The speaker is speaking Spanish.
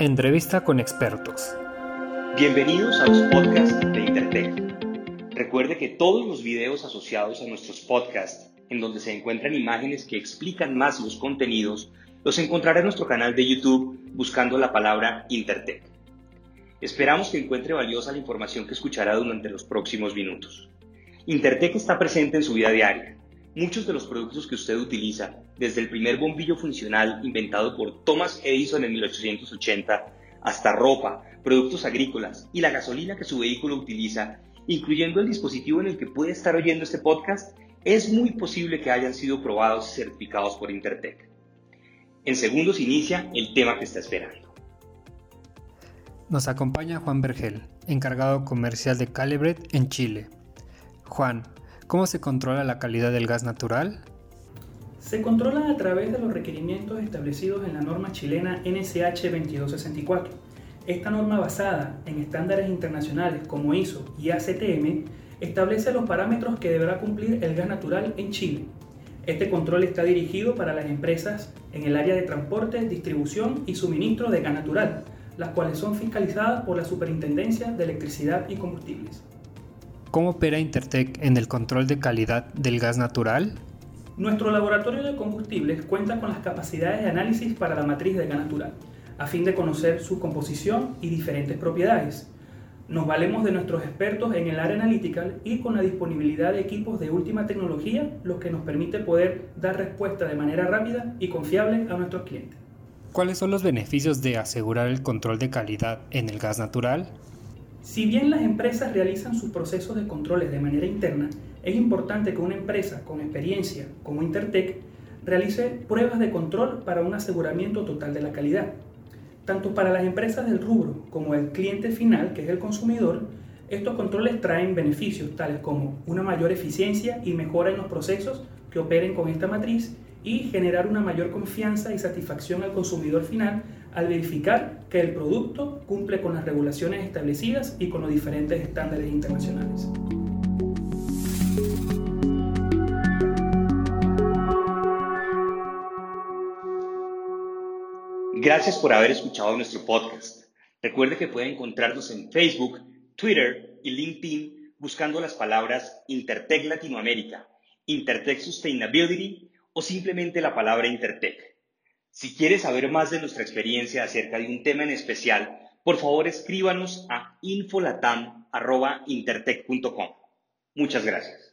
Entrevista con expertos. Bienvenidos a los podcasts de Intertech. Recuerde que todos los videos asociados a nuestros podcasts, en donde se encuentran imágenes que explican más los contenidos, los encontrará en nuestro canal de YouTube buscando la palabra Intertech. Esperamos que encuentre valiosa la información que escuchará durante los próximos minutos. Intertech está presente en su vida diaria. Muchos de los productos que usted utiliza, desde el primer bombillo funcional inventado por Thomas Edison en 1880, hasta ropa, productos agrícolas y la gasolina que su vehículo utiliza, incluyendo el dispositivo en el que puede estar oyendo este podcast, es muy posible que hayan sido probados y certificados por Intertech. En segundos inicia el tema que está esperando. Nos acompaña Juan Vergel, encargado comercial de Calibret en Chile. Juan, ¿cómo se controla la calidad del gas natural? Se controla a través de los requerimientos establecidos en la norma chilena NSH 2264. Esta norma basada en estándares internacionales como ISO y ACTM establece los parámetros que deberá cumplir el gas natural en Chile. Este control está dirigido para las empresas en el área de transporte, distribución y suministro de gas natural, las cuales son fiscalizadas por la Superintendencia de Electricidad y Combustibles. ¿Cómo opera Intertech en el control de calidad del gas natural? Nuestro laboratorio de combustibles cuenta con las capacidades de análisis para la matriz de gas natural, a fin de conocer su composición y diferentes propiedades. Nos valemos de nuestros expertos en el área analítica y con la disponibilidad de equipos de última tecnología, lo que nos permite poder dar respuesta de manera rápida y confiable a nuestros clientes. ¿Cuáles son los beneficios de asegurar el control de calidad en el gas natural? Si bien las empresas realizan sus procesos de controles de manera interna, es importante que una empresa con experiencia como Intertech realice pruebas de control para un aseguramiento total de la calidad. Tanto para las empresas del rubro como el cliente final, que es el consumidor, estos controles traen beneficios tales como una mayor eficiencia y mejora en los procesos que operen con esta matriz y generar una mayor confianza y satisfacción al consumidor final al verificar que el producto cumple con las regulaciones establecidas y con los diferentes estándares internacionales. Gracias por haber escuchado nuestro podcast. Recuerde que puede encontrarnos en Facebook, Twitter y LinkedIn buscando las palabras Intertech Latinoamérica, Intertech Sustainability o simplemente la palabra Intertech. Si quieres saber más de nuestra experiencia acerca de un tema en especial, por favor escríbanos a infolatam.intertech.com. Muchas gracias.